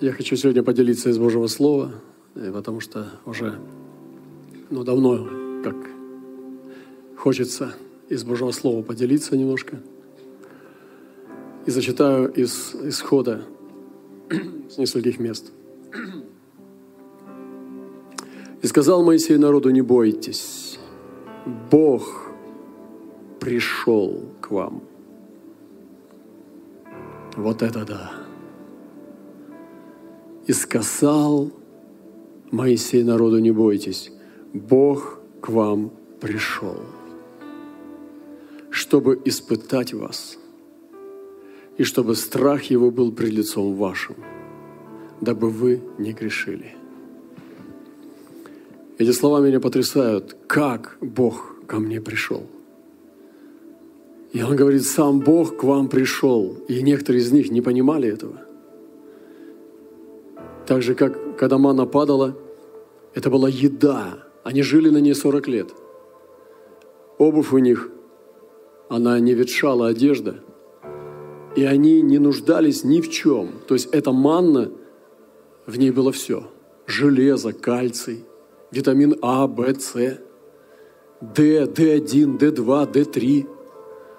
Я хочу сегодня поделиться из Божьего Слова, э, потому что уже ну, давно как хочется из Божьего Слова поделиться немножко. И зачитаю из исхода с нескольких мест. «И сказал Моисей народу, не бойтесь, Бог пришел к вам». Вот это да! И сказал Моисей народу, не бойтесь, Бог к вам пришел, чтобы испытать вас, и чтобы страх его был пред лицом вашим, дабы вы не грешили. Эти слова меня потрясают. Как Бог ко мне пришел? И он говорит, сам Бог к вам пришел. И некоторые из них не понимали этого. Так же, как когда мана падала, это была еда. Они жили на ней 40 лет. Обувь у них, она не ветшала одежда. И они не нуждались ни в чем. То есть эта манна, в ней было все. Железо, кальций, витамин А, В, С, Д, Д1, Д2, Д3.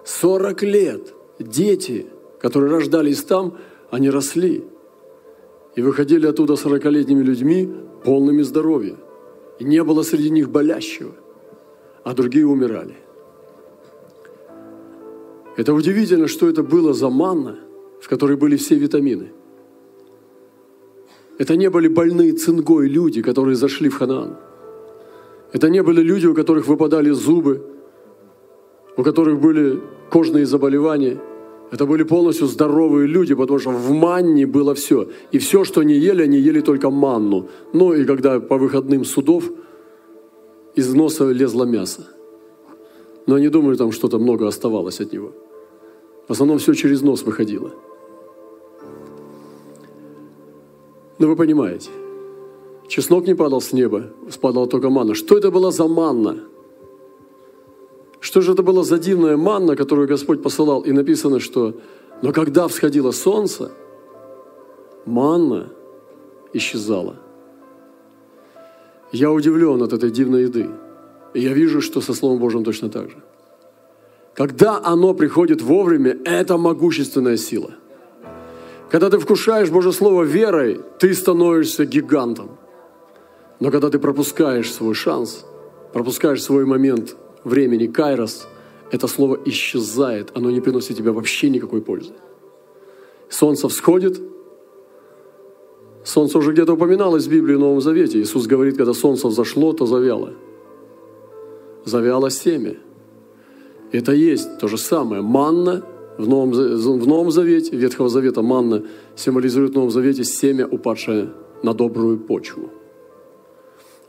40 лет дети, которые рождались там, они росли – и выходили оттуда сорокалетними людьми, полными здоровья. И не было среди них болящего, а другие умирали. Это удивительно, что это было за манна, в которой были все витамины. Это не были больные цингой люди, которые зашли в Ханаан. Это не были люди, у которых выпадали зубы, у которых были кожные заболевания – это были полностью здоровые люди, потому что в манне было все. И все, что они ели, они ели только манну. Ну и когда по выходным судов из носа лезло мясо. Но они думали, там что-то много оставалось от него. В основном все через нос выходило. Но вы понимаете, чеснок не падал с неба, спадала только манна. Что это была за манна? Что же это была за дивная манна, которую Господь посылал? И написано, что «но когда всходило солнце, манна исчезала». Я удивлен от этой дивной еды. И я вижу, что со Словом Божьим точно так же. Когда оно приходит вовремя, это могущественная сила. Когда ты вкушаешь Божье Слово верой, ты становишься гигантом. Но когда ты пропускаешь свой шанс, пропускаешь свой момент времени, кайрос, это слово исчезает, оно не приносит тебе вообще никакой пользы. Солнце всходит, солнце уже где-то упоминалось в Библии в Новом Завете. Иисус говорит, когда солнце взошло, то завяло. Завяло семя. Это есть то же самое. Манна в Новом, в Новом Завете, Ветхого Завета манна символизирует в Новом Завете семя, упадшее на добрую почву.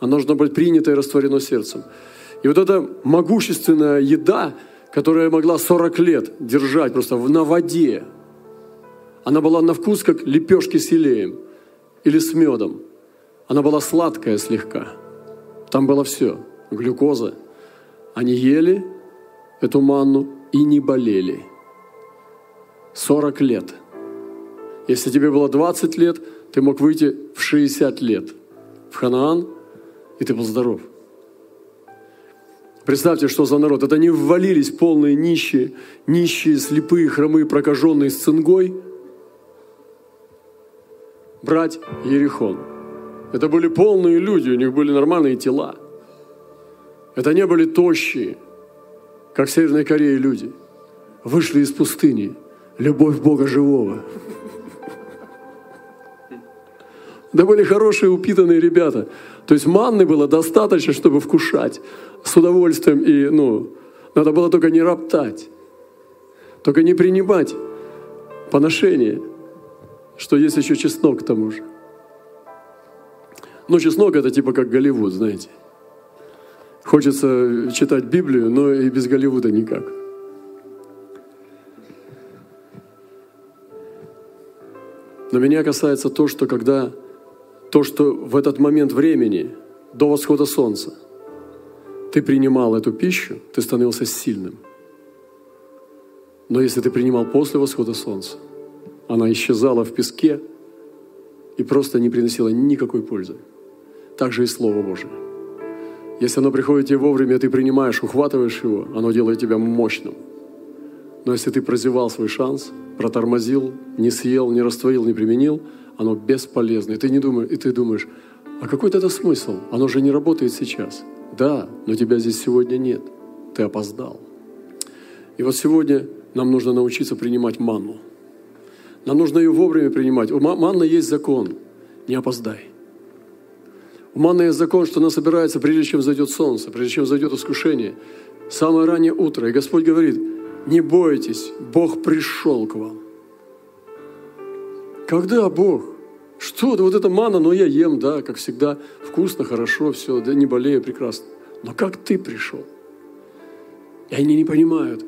Оно должно быть принято и растворено сердцем. И вот эта могущественная еда, которая могла 40 лет держать просто на воде, она была на вкус как лепешки с елеем или с медом. Она была сладкая слегка. Там было все. Глюкоза. Они ели эту манну и не болели. 40 лет. Если тебе было 20 лет, ты мог выйти в 60 лет в Ханаан, и ты был здоров. Представьте, что за народ. Это не ввалились полные нищие, нищие, слепые, хромые, прокаженные с цингой. Брать Ерихон. Это были полные люди, у них были нормальные тела. Это не были тощие, как в Северной Корее люди. Вышли из пустыни. Любовь Бога живого. Да были хорошие, упитанные ребята. То есть манны было достаточно, чтобы вкушать с удовольствием. И, ну, надо было только не роптать, только не принимать поношение, что есть еще чеснок к тому же. Ну, чеснок это типа как Голливуд, знаете. Хочется читать Библию, но и без Голливуда никак. Но меня касается то, что когда то, что в этот момент времени, до восхода солнца, ты принимал эту пищу, ты становился сильным. Но если ты принимал после восхода солнца, она исчезала в песке, и просто не приносило никакой пользы. Так же и Слово Божие. Если оно приходит тебе вовремя, ты принимаешь, ухватываешь его, оно делает тебя мощным. Но если ты прозевал свой шанс, протормозил, не съел, не растворил, не применил, оно бесполезно. И ты, не думаешь, и ты думаешь, а какой это смысл? Оно же не работает сейчас. Да, но тебя здесь сегодня нет. Ты опоздал. И вот сегодня нам нужно научиться принимать манну. Нам нужно ее вовремя принимать. У манны есть закон. Не опоздай. У манны есть закон, что она собирается, прежде чем зайдет солнце, прежде чем зайдет искушение. Самое раннее утро. И Господь говорит, не бойтесь, Бог пришел к вам. Когда Бог? Что? Да вот это мана, но я ем, да, как всегда, вкусно, хорошо, все, да не болею, прекрасно. Но как ты пришел? И они не понимают,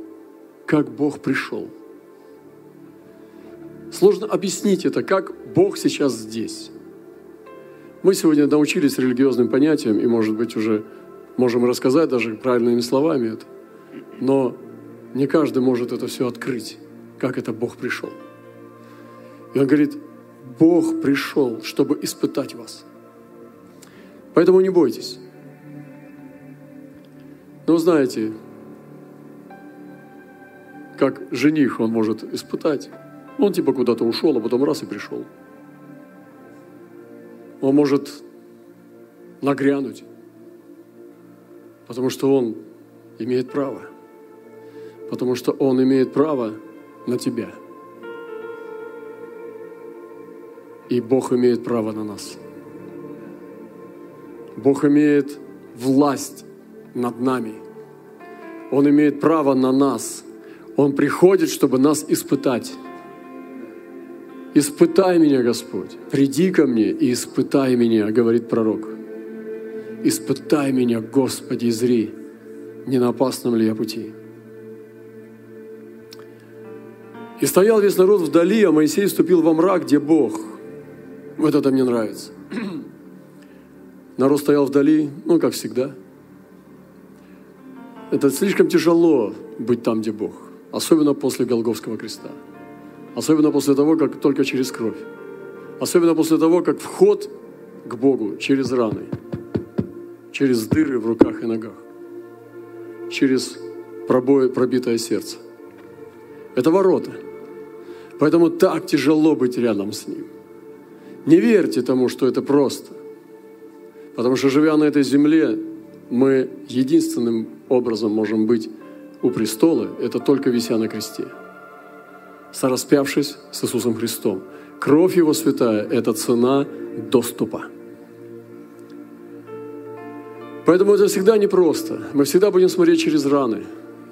как Бог пришел. Сложно объяснить это, как Бог сейчас здесь. Мы сегодня научились религиозным понятиям и, может быть, уже можем рассказать даже правильными словами это. Но не каждый может это все открыть, как это Бог пришел. И он говорит, Бог пришел, чтобы испытать вас. Поэтому не бойтесь. Но знаете, как жених он может испытать. Он типа куда-то ушел, а потом раз и пришел. Он может нагрянуть, потому что он имеет право. Потому что он имеет право на тебя – И Бог имеет право на нас. Бог имеет власть над нами. Он имеет право на нас. Он приходит, чтобы нас испытать. «Испытай меня, Господь, приди ко мне и испытай меня», говорит пророк. «Испытай меня, Господи, зри, не на опасном ли я пути». И стоял весь народ вдали, а Моисей вступил во мрак, где Бог – вот это мне нравится. Народ стоял вдали, ну, как всегда. Это слишком тяжело быть там, где Бог. Особенно после Голговского креста. Особенно после того, как только через кровь. Особенно после того, как вход к Богу через раны. Через дыры в руках и ногах. Через пробой, пробитое сердце. Это ворота. Поэтому так тяжело быть рядом с Ним. Не верьте тому, что это просто. Потому что, живя на этой земле, мы единственным образом можем быть у престола, это только вися на кресте. Сораспявшись с Иисусом Христом. Кровь Его святая – это цена доступа. Поэтому это всегда непросто. Мы всегда будем смотреть через раны.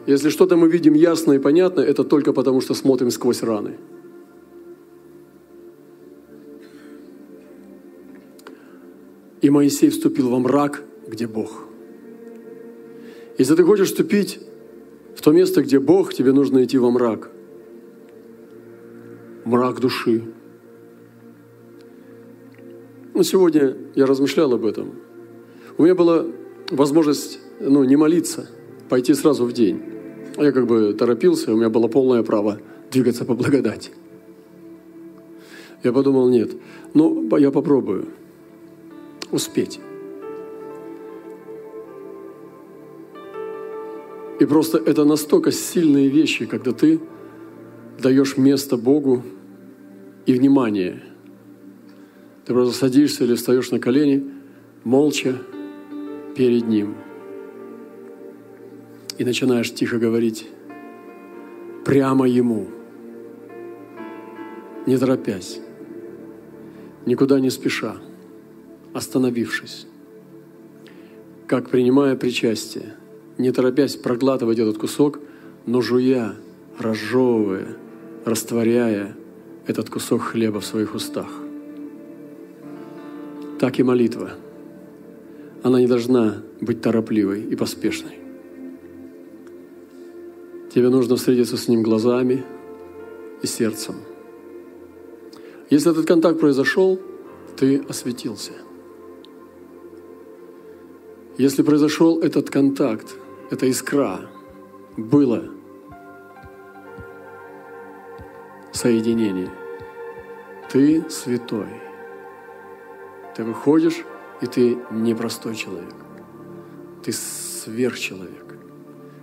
Если что-то мы видим ясно и понятно, это только потому, что смотрим сквозь раны – И Моисей вступил во мрак, где Бог. Если ты хочешь вступить в то место, где Бог, тебе нужно идти во мрак. Мрак души. Ну, сегодня я размышлял об этом. У меня была возможность ну, не молиться, пойти сразу в день. Я как бы торопился, у меня было полное право двигаться по благодати. Я подумал, нет, ну, я попробую – успеть. И просто это настолько сильные вещи, когда ты даешь место Богу и внимание. Ты просто садишься или встаешь на колени, молча перед Ним. И начинаешь тихо говорить прямо Ему, не торопясь, никуда не спеша – остановившись, как принимая причастие, не торопясь проглатывать этот кусок, но жуя, разжевывая, растворяя этот кусок хлеба в своих устах. Так и молитва. Она не должна быть торопливой и поспешной. Тебе нужно встретиться с Ним глазами и сердцем. Если этот контакт произошел, ты осветился – если произошел этот контакт, эта искра, было соединение, ты святой, Ты выходишь, и ты не простой человек. Ты сверхчеловек,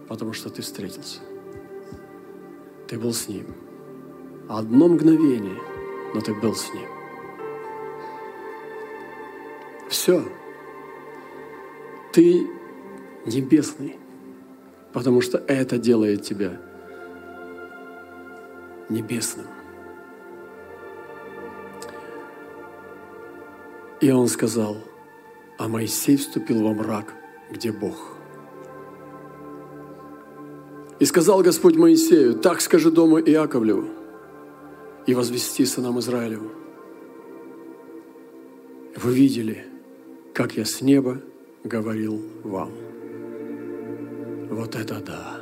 потому что ты встретился. Ты был с Ним. Одно мгновение, но ты был с Ним. Все. Ты небесный, потому что это делает тебя небесным. И он сказал, а Моисей вступил во мрак, где Бог. И сказал Господь Моисею, так скажи дому Иаковлеву и возвести сынам Израилеву. Вы видели, как я с неба говорил вам. Вот это да.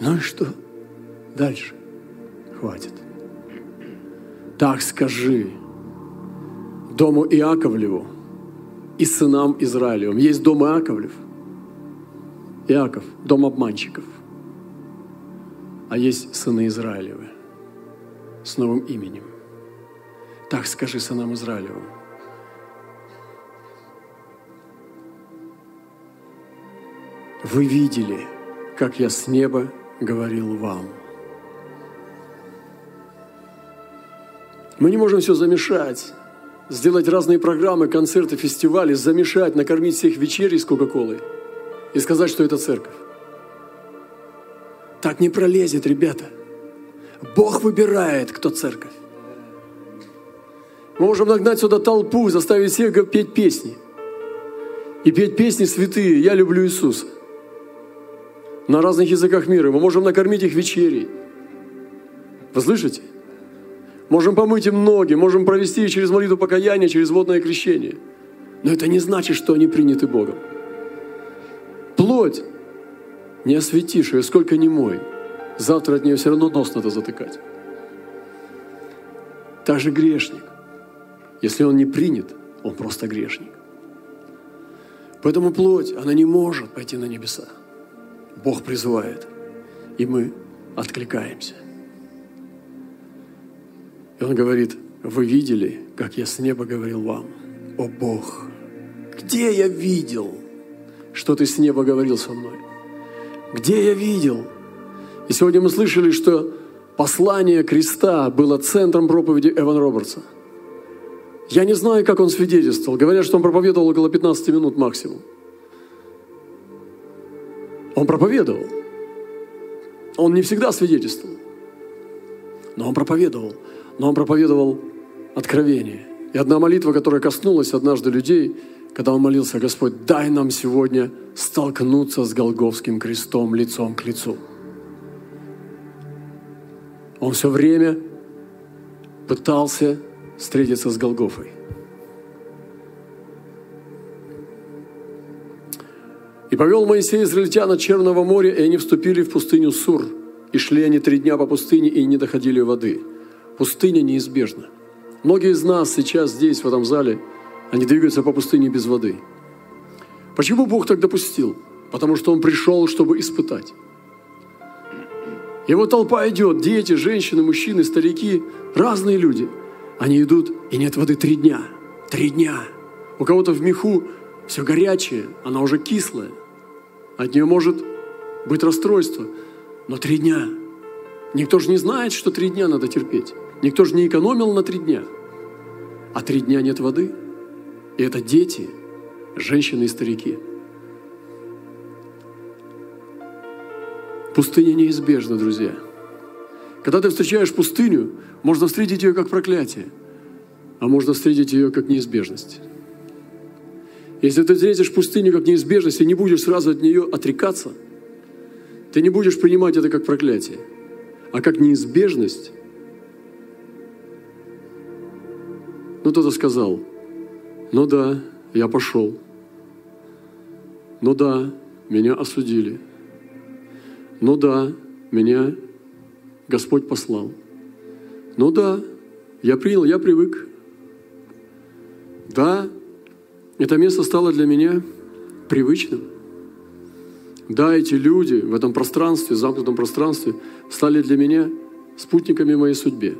Ну и что? Дальше. Хватит. Так скажи дому Иаковлеву и сынам Израилевым. Есть дом Иаковлев. Иаков – дом обманщиков. А есть сыны Израилевы с новым именем. Так скажи сынам Израилевым. Вы видели, как я с неба говорил вам. Мы не можем все замешать, сделать разные программы, концерты, фестивали, замешать, накормить всех вечерей с Кока-Колой и сказать, что это церковь. Так не пролезет, ребята. Бог выбирает, кто церковь. Мы можем нагнать сюда толпу, заставить всех петь песни. И петь песни святые «Я люблю Иисуса» на разных языках мира. Мы можем накормить их вечерей. Вы слышите? Можем помыть им ноги, можем провести их через молитву покаяния, через водное крещение. Но это не значит, что они приняты Богом. Плоть не осветишь ее, сколько не мой. Завтра от нее все равно нос надо затыкать. Также грешник. Если он не принят, он просто грешник. Поэтому плоть, она не может пойти на небеса. Бог призывает, и мы откликаемся. И он говорит, вы видели, как я с неба говорил вам, о Бог, где я видел, что ты с неба говорил со мной? Где я видел? И сегодня мы слышали, что послание креста было центром проповеди Эван Робертса. Я не знаю, как он свидетельствовал. Говорят, что он проповедовал около 15 минут максимум. Он проповедовал. Он не всегда свидетельствовал. Но он проповедовал но он проповедовал откровение. И одна молитва, которая коснулась однажды людей, когда он молился, Господь, дай нам сегодня столкнуться с Голговским крестом лицом к лицу. Он все время пытался встретиться с Голгофой. И повел Моисей израильтян от Черного моря, и они вступили в пустыню Сур. И шли они три дня по пустыне, и не доходили воды – Пустыня неизбежна. Многие из нас сейчас здесь, в этом зале, они двигаются по пустыне без воды. Почему Бог так допустил? Потому что Он пришел, чтобы испытать. Его толпа идет, дети, женщины, мужчины, старики, разные люди. Они идут, и нет воды три дня. Три дня. У кого-то в меху все горячее, она уже кислая. От нее может быть расстройство. Но три дня. Никто же не знает, что три дня надо терпеть. Никто же не экономил на три дня. А три дня нет воды. И это дети, женщины и старики. Пустыня неизбежна, друзья. Когда ты встречаешь пустыню, можно встретить ее как проклятие, а можно встретить ее как неизбежность. Если ты встретишь пустыню как неизбежность и не будешь сразу от нее отрекаться, ты не будешь принимать это как проклятие, а как неизбежность – Ну, кто-то сказал, ну да, я пошел. Ну да, меня осудили. Ну да, меня Господь послал. Ну да, я принял, я привык. Да, это место стало для меня привычным. Да, эти люди в этом пространстве, замкнутом пространстве, стали для меня спутниками моей судьбе.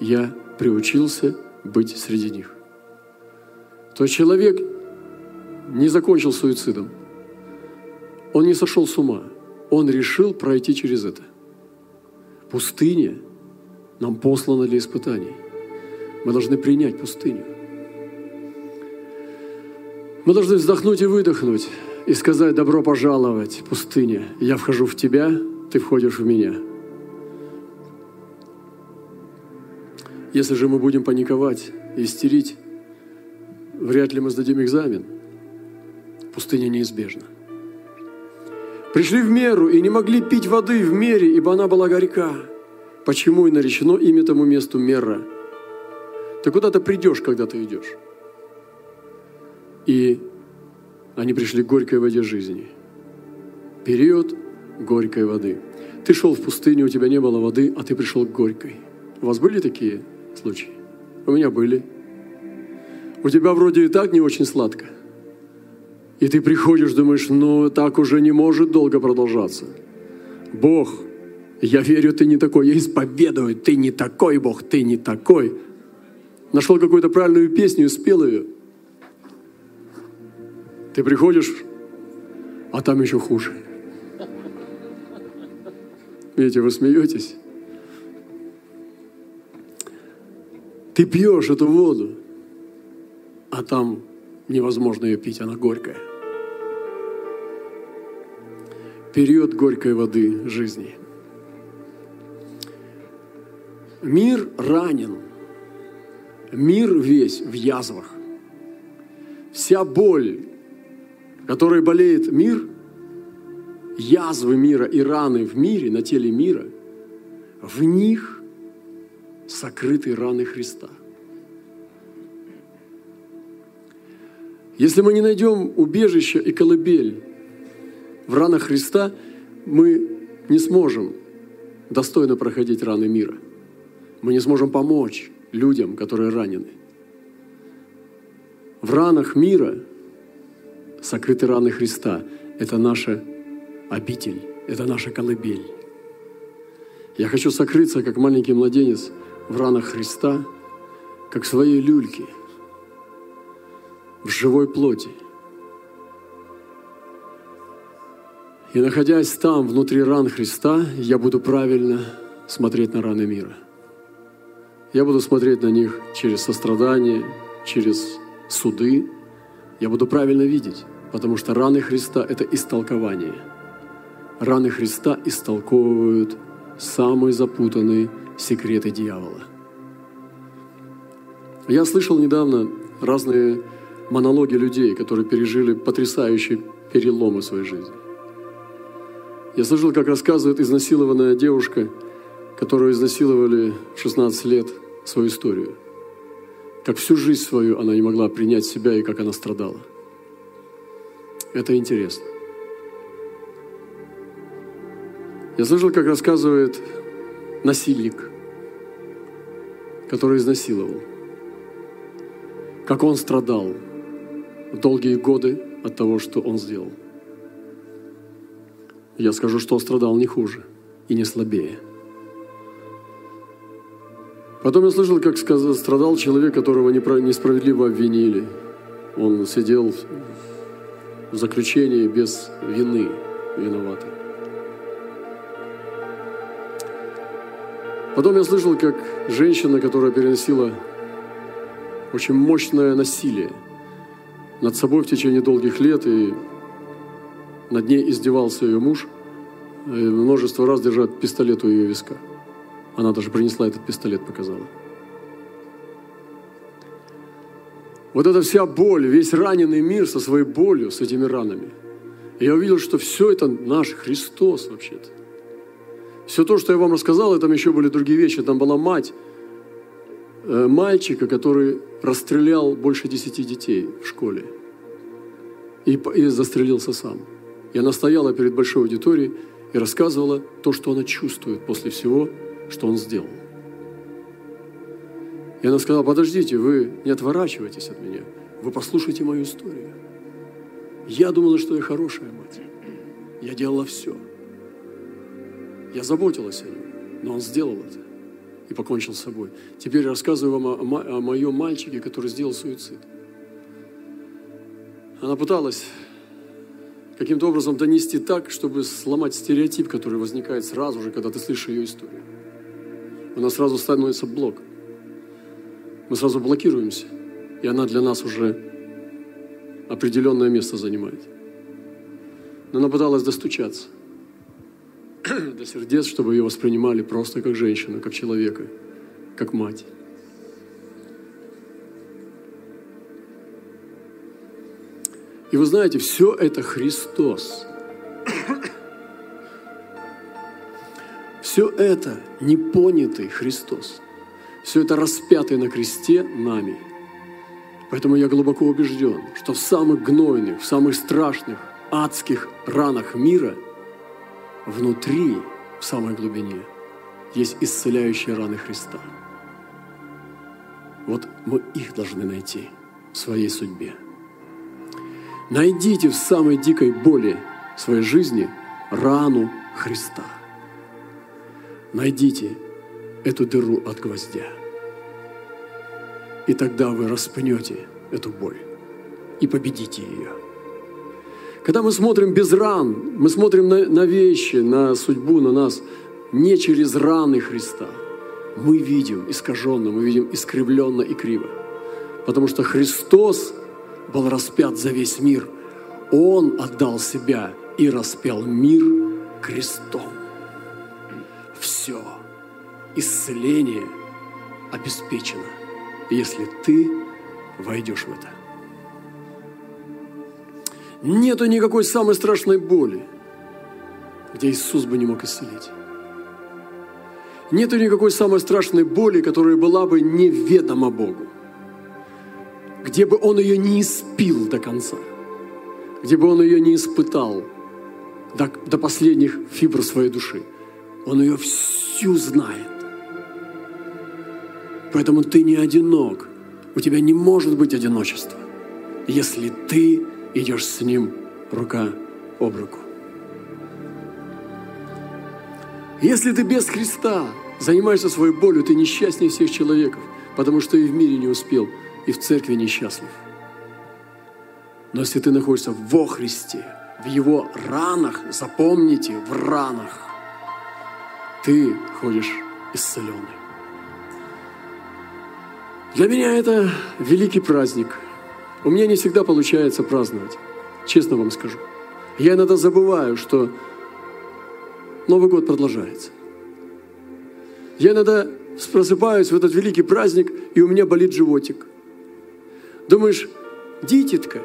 Я приучился быть среди них. то человек не закончил суицидом. Он не сошел с ума. Он решил пройти через это. Пустыня нам послана для испытаний. Мы должны принять пустыню. Мы должны вздохнуть и выдохнуть и сказать «Добро пожаловать, пустыня! Я вхожу в тебя, ты входишь в меня». Если же мы будем паниковать и истерить, вряд ли мы сдадим экзамен. Пустыня неизбежна. Пришли в меру и не могли пить воды в мере, ибо она была горька. Почему и наречено имя тому месту Мера? Ты куда-то придешь, когда ты идешь. И они пришли к горькой воде жизни. Период горькой воды. Ты шел в пустыню, у тебя не было воды, а ты пришел к горькой. У вас были такие случаи? У меня были. У тебя вроде и так не очень сладко – и ты приходишь, думаешь, ну так уже не может долго продолжаться. Бог, я верю, ты не такой. Я исповедую, ты не такой, Бог, ты не такой. Нашел какую-то правильную песню и спел ее. Ты приходишь, а там еще хуже. Видите, вы смеетесь. Ты пьешь эту воду, а там невозможно ее пить, она горькая период горькой воды жизни. Мир ранен, мир весь в язвах. Вся боль, которой болеет мир, язвы мира и раны в мире, на теле мира, в них сокрыты раны Христа. Если мы не найдем убежище и колыбель в ранах Христа мы не сможем достойно проходить раны мира. Мы не сможем помочь людям, которые ранены. В ранах мира сокрыты раны Христа. Это наша обитель, это наша колыбель. Я хочу сокрыться, как маленький младенец, в ранах Христа, как в своей люльке, в живой плоти – И находясь там, внутри ран Христа, я буду правильно смотреть на раны мира. Я буду смотреть на них через сострадание, через суды. Я буду правильно видеть, потому что раны Христа – это истолкование. Раны Христа истолковывают самые запутанные секреты дьявола. Я слышал недавно разные монологи людей, которые пережили потрясающие переломы в своей жизни. Я слышал, как рассказывает изнасилованная девушка, которую изнасиловали в 16 лет, свою историю. Как всю жизнь свою она не могла принять себя и как она страдала. Это интересно. Я слышал, как рассказывает насильник, который изнасиловал. Как он страдал долгие годы от того, что он сделал. Я скажу, что он страдал не хуже и не слабее. Потом я слышал, как страдал человек, которого несправедливо обвинили. Он сидел в заключении без вины виноватый. Потом я слышал, как женщина, которая переносила очень мощное насилие над собой в течение долгих лет и над ней издевался ее муж, и множество раз держал пистолет у ее виска. Она даже принесла этот пистолет, показала. Вот эта вся боль, весь раненый мир со своей болью, с этими ранами. И я увидел, что все это наш Христос вообще-то. Все то, что я вам рассказал, и там еще были другие вещи. Там была мать э, мальчика, который расстрелял больше десяти детей в школе. И, и застрелился сам. И она стояла перед большой аудиторией и рассказывала то, что она чувствует после всего, что он сделал. И она сказала, подождите, вы не отворачивайтесь от меня, вы послушайте мою историю. Я думала, что я хорошая мать. Я делала все. Я заботилась о нем, но он сделал это и покончил с собой. Теперь рассказываю вам о, о, о моем мальчике, который сделал суицид. Она пыталась каким-то образом донести так, чтобы сломать стереотип, который возникает сразу же, когда ты слышишь ее историю. У нас сразу становится блок. Мы сразу блокируемся, и она для нас уже определенное место занимает. Но она пыталась достучаться до сердец, чтобы ее воспринимали просто как женщину, как человека, как мать. И вы знаете, все это Христос. Все это непонятый Христос. Все это распятый на кресте нами. Поэтому я глубоко убежден, что в самых гнойных, в самых страшных, адских ранах мира внутри, в самой глубине, есть исцеляющие раны Христа. Вот мы их должны найти в своей судьбе. Найдите в самой дикой боли своей жизни рану Христа. Найдите эту дыру от гвоздя. И тогда вы распнете эту боль и победите ее. Когда мы смотрим без ран, мы смотрим на, на вещи, на судьбу, на нас, не через раны Христа, мы видим искаженно, мы видим искривленно и криво. Потому что Христос был распят за весь мир. Он отдал себя и распял мир крестом. Все. Исцеление обеспечено, если ты войдешь в это. Нету никакой самой страшной боли, где Иисус бы не мог исцелить. Нету никакой самой страшной боли, которая была бы неведома Богу где бы он ее не испил до конца, где бы он ее не испытал до, до последних фибр своей души. Он ее всю знает. Поэтому ты не одинок. У тебя не может быть одиночества, если ты идешь с ним рука об руку. Если ты без Христа занимаешься своей болью, ты несчастнее всех человеков, потому что и в мире не успел – и в церкви несчастлив. Но если ты находишься во Христе, в Его ранах, запомните, в ранах, ты ходишь исцеленный. Для меня это великий праздник. У меня не всегда получается праздновать, честно вам скажу. Я иногда забываю, что Новый год продолжается. Я иногда просыпаюсь в этот великий праздник, и у меня болит животик. Думаешь, дитятка,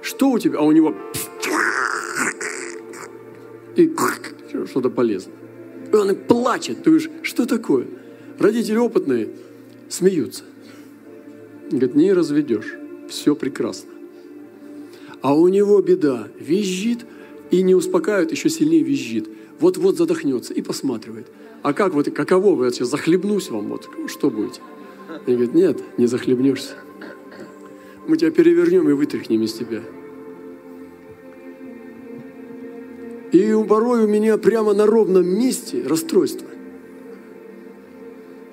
что у тебя? А у него и что-то полезное. И он и плачет. Ты говоришь, что такое? Родители опытные смеются. Говорит, не разведешь. Все прекрасно. А у него беда. Визжит и не успокаивает, еще сильнее визжит. Вот-вот задохнется и посматривает. А как вот, каково вы сейчас захлебнусь вам? Вот что будете? И говорит, нет, не захлебнешься мы тебя перевернем и вытряхнем из тебя. И порой у меня прямо на ровном месте расстройство.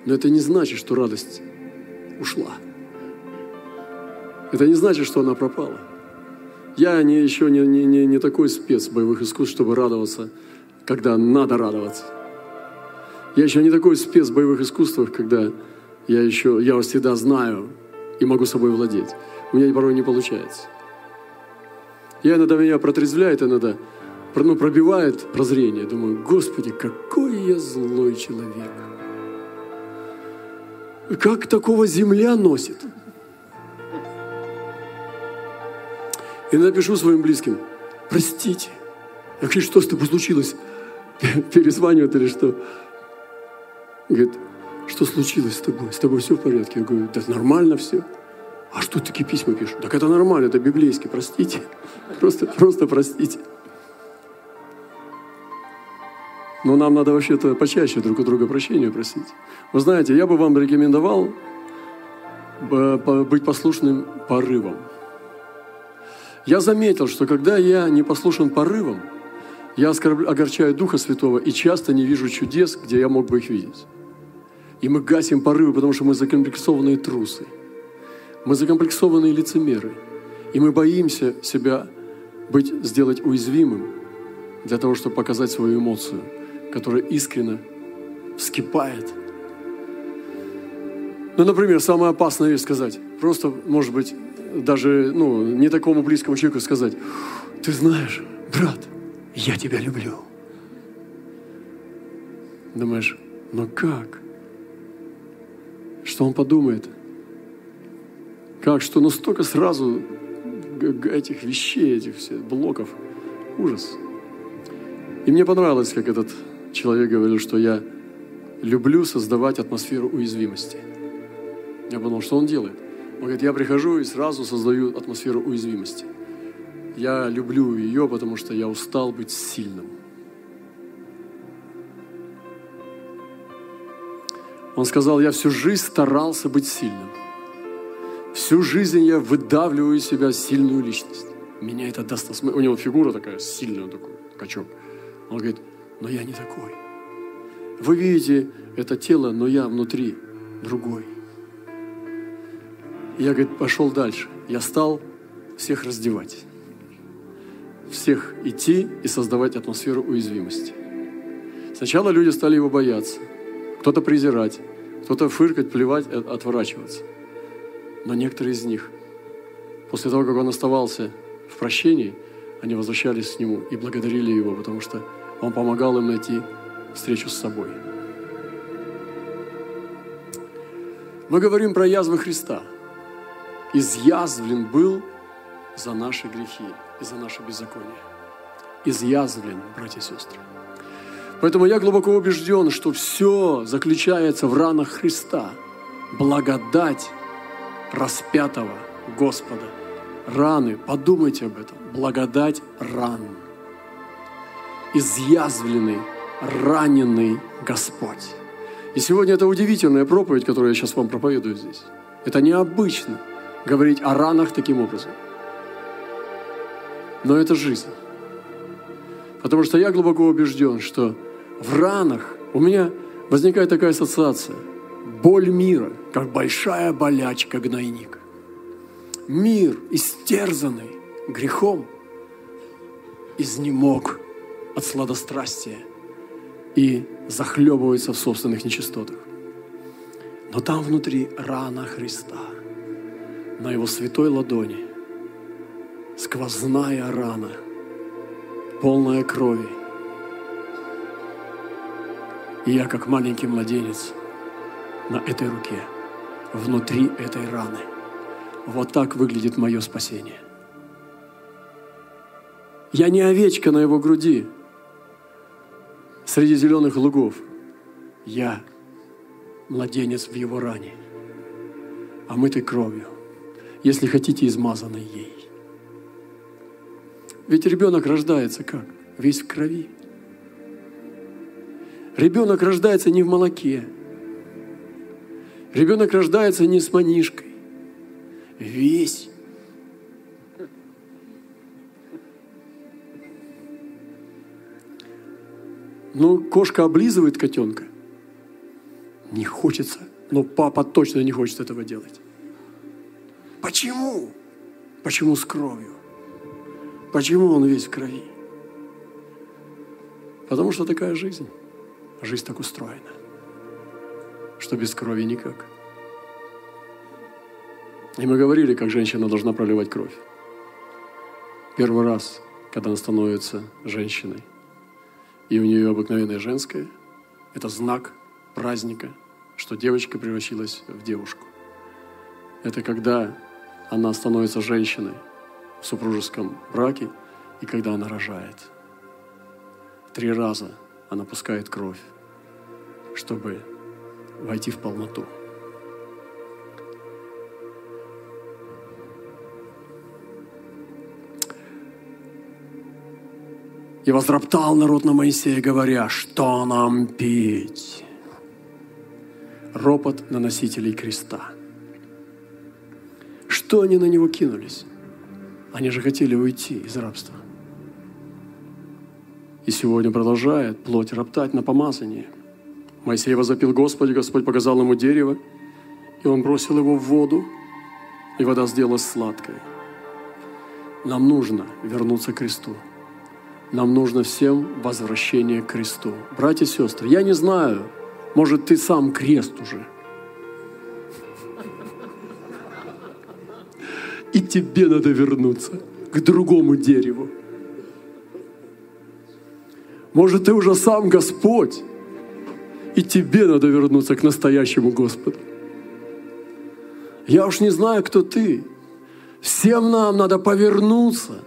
Но это не значит, что радость ушла. Это не значит, что она пропала. Я не, еще не, не, не, не такой спец боевых искусств, чтобы радоваться, когда надо радоваться. Я еще не такой спец боевых искусствах, когда я еще, я всегда знаю и могу собой владеть у меня порой не получается. Я иногда меня протрезвляет, иногда ну, пробивает прозрение. Думаю, Господи, какой я злой человек. Как такого земля носит? И напишу своим близким, простите. Я говорю, что с тобой случилось? Перезванивают или что? Говорит, что случилось с тобой? С тобой все в порядке? Я говорю, да нормально все. А что такие письма пишут? Так это нормально, это библейский, простите. Просто, просто простите. Но нам надо вообще-то почаще друг у друга прощения просить. Вы знаете, я бы вам рекомендовал э, быть послушным порывом. Я заметил, что когда я не послушен порывом, я огорчаю Духа Святого и часто не вижу чудес, где я мог бы их видеть. И мы гасим порывы, потому что мы закомплексованные трусы – мы закомплексованные лицемеры. И мы боимся себя быть, сделать уязвимым для того, чтобы показать свою эмоцию, которая искренне вскипает. Ну, например, самая опасная вещь сказать. Просто, может быть, даже ну, не такому близкому человеку сказать, ты знаешь, брат, я тебя люблю. Думаешь, но как? Что он подумает? Как, что настолько сразу этих вещей, этих всех блоков. Ужас. И мне понравилось, как этот человек говорил, что я люблю создавать атмосферу уязвимости. Я подумал, что он делает? Он говорит, я прихожу и сразу создаю атмосферу уязвимости. Я люблю ее, потому что я устал быть сильным. Он сказал, я всю жизнь старался быть сильным. Всю жизнь я выдавливаю из себя сильную личность. Меня это даст... У него фигура такая сильная, такой качок. Он говорит, но я не такой. Вы видите это тело, но я внутри другой. Я, говорит, пошел дальше. Я стал всех раздевать. Всех идти и создавать атмосферу уязвимости. Сначала люди стали его бояться. Кто-то презирать, кто-то фыркать, плевать, э, отворачиваться. Но некоторые из них, после того, как он оставался в прощении, они возвращались к нему и благодарили его, потому что он помогал им найти встречу с собой. Мы говорим про язвы Христа. Изъязвлен был за наши грехи и за наше беззаконие. Изъязвлен, братья и сестры. Поэтому я глубоко убежден, что все заключается в ранах Христа. Благодать распятого Господа. Раны, подумайте об этом. Благодать ран. Изъязвленный, раненый Господь. И сегодня это удивительная проповедь, которую я сейчас вам проповедую здесь. Это необычно говорить о ранах таким образом. Но это жизнь. Потому что я глубоко убежден, что в ранах у меня возникает такая ассоциация. Боль мира, как большая болячка гнойник. Мир, истерзанный грехом, изнемог от сладострастия и захлебывается в собственных нечистотах. Но там внутри рана Христа, на Его святой ладони, сквозная рана, полная крови, и я, как маленький младенец, на этой руке, внутри этой раны. Вот так выглядит мое спасение. Я не овечка на его груди среди зеленых лугов. Я младенец в его ране, омытый кровью, если хотите, измазанный ей. Ведь ребенок рождается как? Весь в крови. Ребенок рождается не в молоке. Ребенок рождается не с манишкой. Весь. Ну, кошка облизывает котенка. Не хочется. Но папа точно не хочет этого делать. Почему? Почему с кровью? Почему он весь в крови? Потому что такая жизнь. Жизнь так устроена, что без крови никак. И мы говорили, как женщина должна проливать кровь. Первый раз, когда она становится женщиной, и у нее обыкновенная женская, это знак праздника, что девочка превратилась в девушку. Это когда она становится женщиной в супружеском браке и когда она рожает. Три раза она пускает кровь, чтобы войти в полноту. И возроптал народ на Моисея, говоря, что нам пить? Ропот на носителей креста. Что они на него кинулись? Они же хотели уйти из рабства и сегодня продолжает плоть роптать на помазание. Моисей возопил Господи, Господь показал ему дерево, и он бросил его в воду, и вода сделалась сладкой. нам нужно вернуться к кресту. Нам нужно всем возвращение к кресту. Братья и сестры, я не знаю, может, ты сам крест уже. И тебе надо вернуться к другому дереву. Может, ты уже сам Господь, и тебе надо вернуться к настоящему Господу. Я уж не знаю, кто ты. Всем нам надо повернуться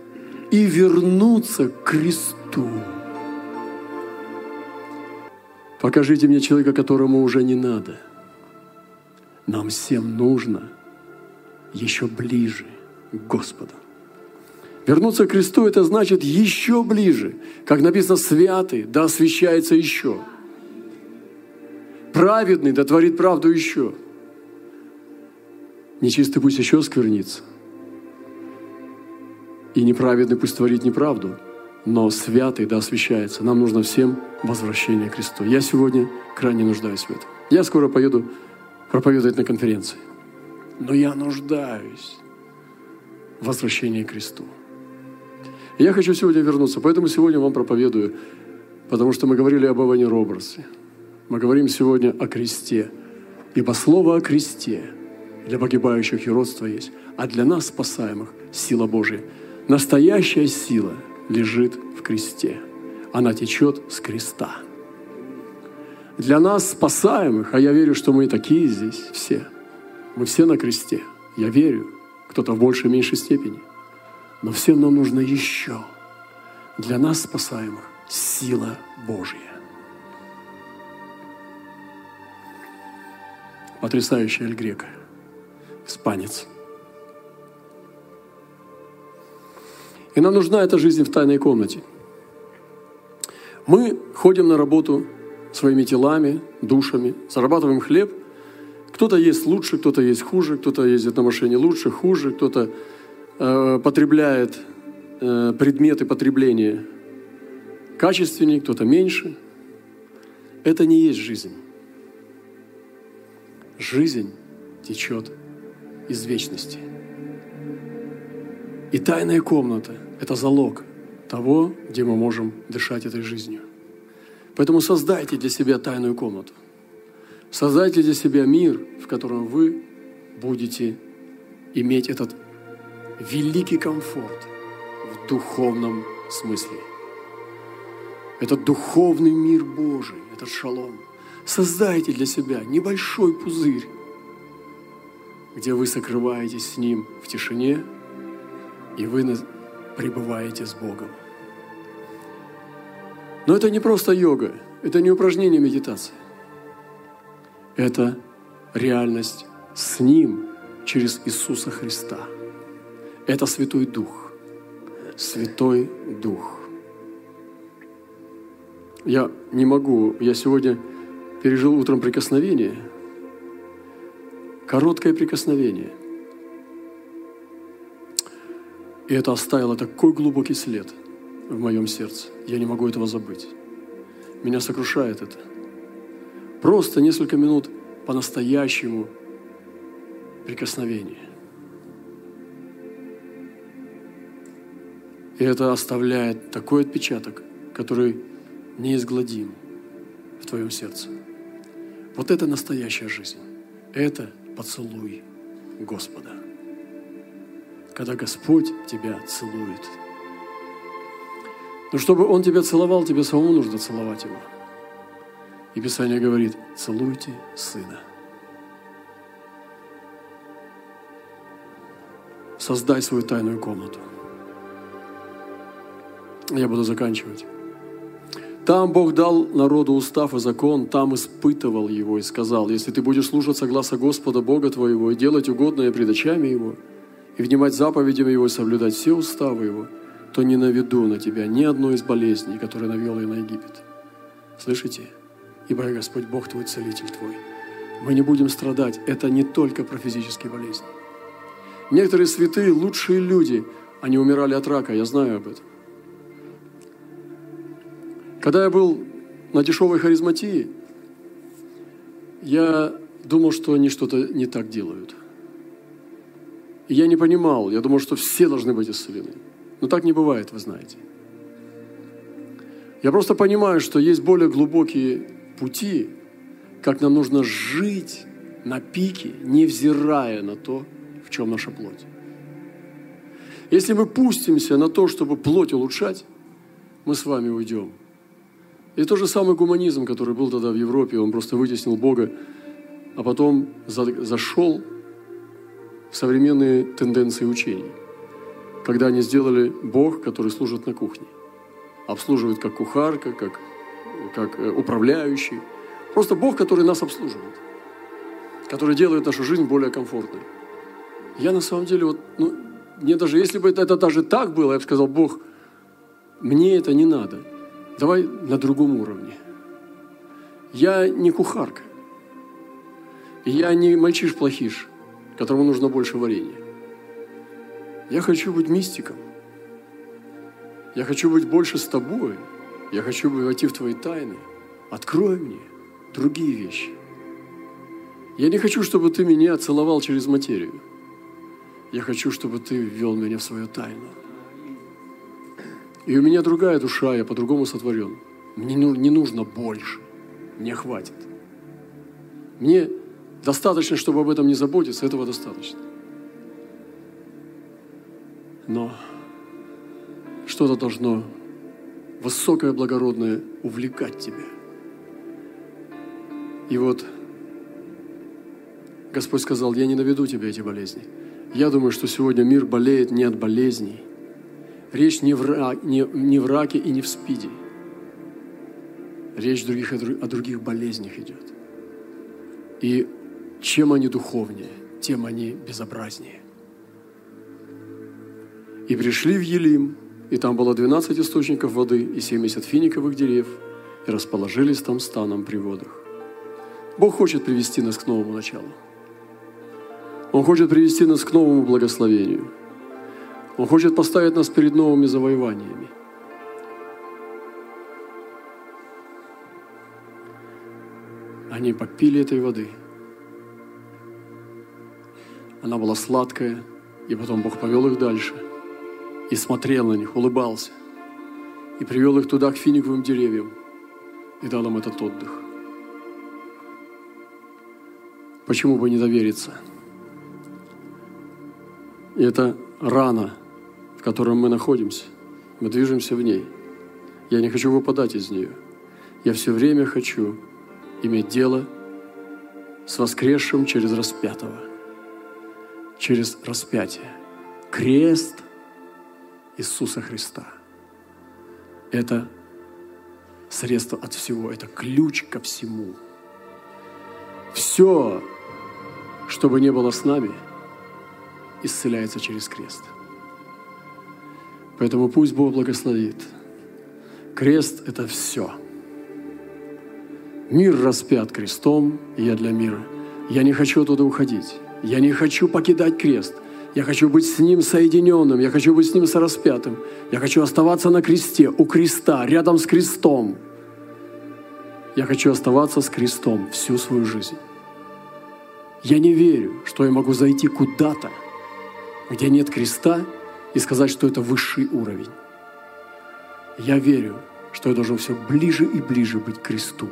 и вернуться к кресту. Покажите мне человека, которому уже не надо. Нам всем нужно еще ближе к Господу. Вернуться к кресту – это значит еще ближе. Как написано, святый, да освящается еще. Праведный, да творит правду еще. Нечистый пусть еще сквернится. И неправедный пусть творит неправду. Но святый да освящается. Нам нужно всем возвращение к кресту. Я сегодня крайне нуждаюсь в этом. Я скоро поеду проповедовать на конференции. Но я нуждаюсь в возвращении к кресту. И я хочу сегодня вернуться, поэтому сегодня вам проповедую, потому что мы говорили об Иване Роберсе. Мы говорим сегодня о кресте. Ибо слово о кресте для погибающих и родства есть, а для нас, спасаемых, сила Божия. Настоящая сила лежит в кресте. Она течет с креста. Для нас, спасаемых, а я верю, что мы такие здесь все, мы все на кресте. Я верю, кто-то в большей, меньшей степени. Но всем нам нужно еще. Для нас, спасаемых, сила Божья. Потрясающий Эль Грека, испанец. И нам нужна эта жизнь в тайной комнате. Мы ходим на работу своими телами, душами, зарабатываем хлеб. Кто-то есть лучше, кто-то есть хуже, кто-то ездит на машине лучше, хуже, кто-то э, потребляет э, предметы потребления качественнее, кто-то меньше. Это не есть жизнь. Жизнь течет из вечности. И тайная комната – это залог того, где мы можем дышать этой жизнью. Поэтому создайте для себя тайную комнату. Создайте для себя мир, в котором вы будете иметь этот великий комфорт в духовном смысле. Этот духовный мир Божий, этот шалом. Создайте для себя небольшой пузырь, где вы сокрываетесь с Ним в тишине, и вы пребываете с Богом. Но это не просто йога, это не упражнение медитации. Это реальность с Ним через Иисуса Христа. Это Святой Дух. Святой Дух. Я не могу, я сегодня пережил утром прикосновение, короткое прикосновение. И это оставило такой глубокий след в моем сердце. Я не могу этого забыть. Меня сокрушает это. Просто несколько минут по-настоящему прикосновения. И это оставляет такой отпечаток, который неизгладим в твоем сердце. Вот это настоящая жизнь. Это поцелуй Господа когда Господь тебя целует. Но чтобы Он тебя целовал, тебе самому нужно целовать Его. И Писание говорит, целуйте Сына. Создай свою тайную комнату. Я буду заканчивать. Там Бог дал народу устав и закон, там испытывал его и сказал, если ты будешь слушаться гласа Господа Бога твоего и делать угодное пред очами Его – и внимать заповедям Его, и соблюдать все уставы Его, то не наведу на тебя ни одной из болезней, которые навел я на Египет. Слышите? Ибо я Господь Бог твой, целитель твой. Мы не будем страдать. Это не только про физические болезни. Некоторые святые, лучшие люди, они умирали от рака, я знаю об этом. Когда я был на дешевой харизматии, я думал, что они что-то не так делают. И я не понимал, я думал, что все должны быть исцелены. Но так не бывает, вы знаете. Я просто понимаю, что есть более глубокие пути, как нам нужно жить на пике, невзирая на то, в чем наша плоть. Если мы пустимся на то, чтобы плоть улучшать, мы с вами уйдем. И тот же самый гуманизм, который был тогда в Европе, он просто вытеснил Бога, а потом зашел в современные тенденции учений, когда они сделали Бог, который служит на кухне, обслуживает как кухарка, как, как э, управляющий, просто Бог, который нас обслуживает, который делает нашу жизнь более комфортной. Я на самом деле, вот, ну, мне даже, если бы это, это даже так было, я бы сказал, Бог, мне это не надо. Давай на другом уровне. Я не кухарка. Я не мальчиш-плохиш, которому нужно больше варенья. Я хочу быть мистиком. Я хочу быть больше с тобой. Я хочу войти в твои тайны. Открой мне другие вещи. Я не хочу, чтобы ты меня целовал через материю. Я хочу, чтобы ты ввел меня в свою тайну. И у меня другая душа, я по-другому сотворен. Мне не нужно больше. Мне хватит. Мне достаточно, чтобы об этом не заботиться, этого достаточно. Но что-то должно высокое, благородное увлекать тебя. И вот Господь сказал, я не наведу тебе эти болезни. Я думаю, что сегодня мир болеет не от болезней. Речь не в, не, не в раке и не в спиде. Речь других, о других болезнях идет. И чем они духовнее, тем они безобразнее. И пришли в Елим, и там было 12 источников воды и 70 финиковых дерев, и расположились там станом при водах. Бог хочет привести нас к новому началу. Он хочет привести нас к новому благословению. Он хочет поставить нас перед новыми завоеваниями. Они попили этой воды. Она была сладкая, и потом Бог повел их дальше и смотрел на них, улыбался, и привел их туда, к финиковым деревьям, и дал им этот отдых. Почему бы не довериться? И это рана, в котором мы находимся. Мы движемся в ней. Я не хочу выпадать из нее. Я все время хочу иметь дело с воскресшим через распятого. Через распятие. Крест Иисуса Христа. Это средство от всего, это ключ ко всему. Все, что бы не было с нами – исцеляется через крест. Поэтому пусть Бог благословит. Крест – это все. Мир распят крестом, и я для мира. Я не хочу оттуда уходить. Я не хочу покидать крест. Я хочу быть с Ним соединенным. Я хочу быть с Ним сораспятым. Я хочу оставаться на кресте, у креста, рядом с крестом. Я хочу оставаться с крестом всю свою жизнь. Я не верю, что я могу зайти куда-то, где нет креста, и сказать, что это высший уровень. Я верю, что я должен все ближе и ближе быть к кресту.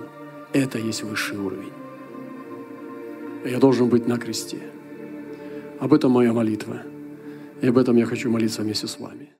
Это есть высший уровень. Я должен быть на кресте. Об этом моя молитва. И об этом я хочу молиться вместе с вами.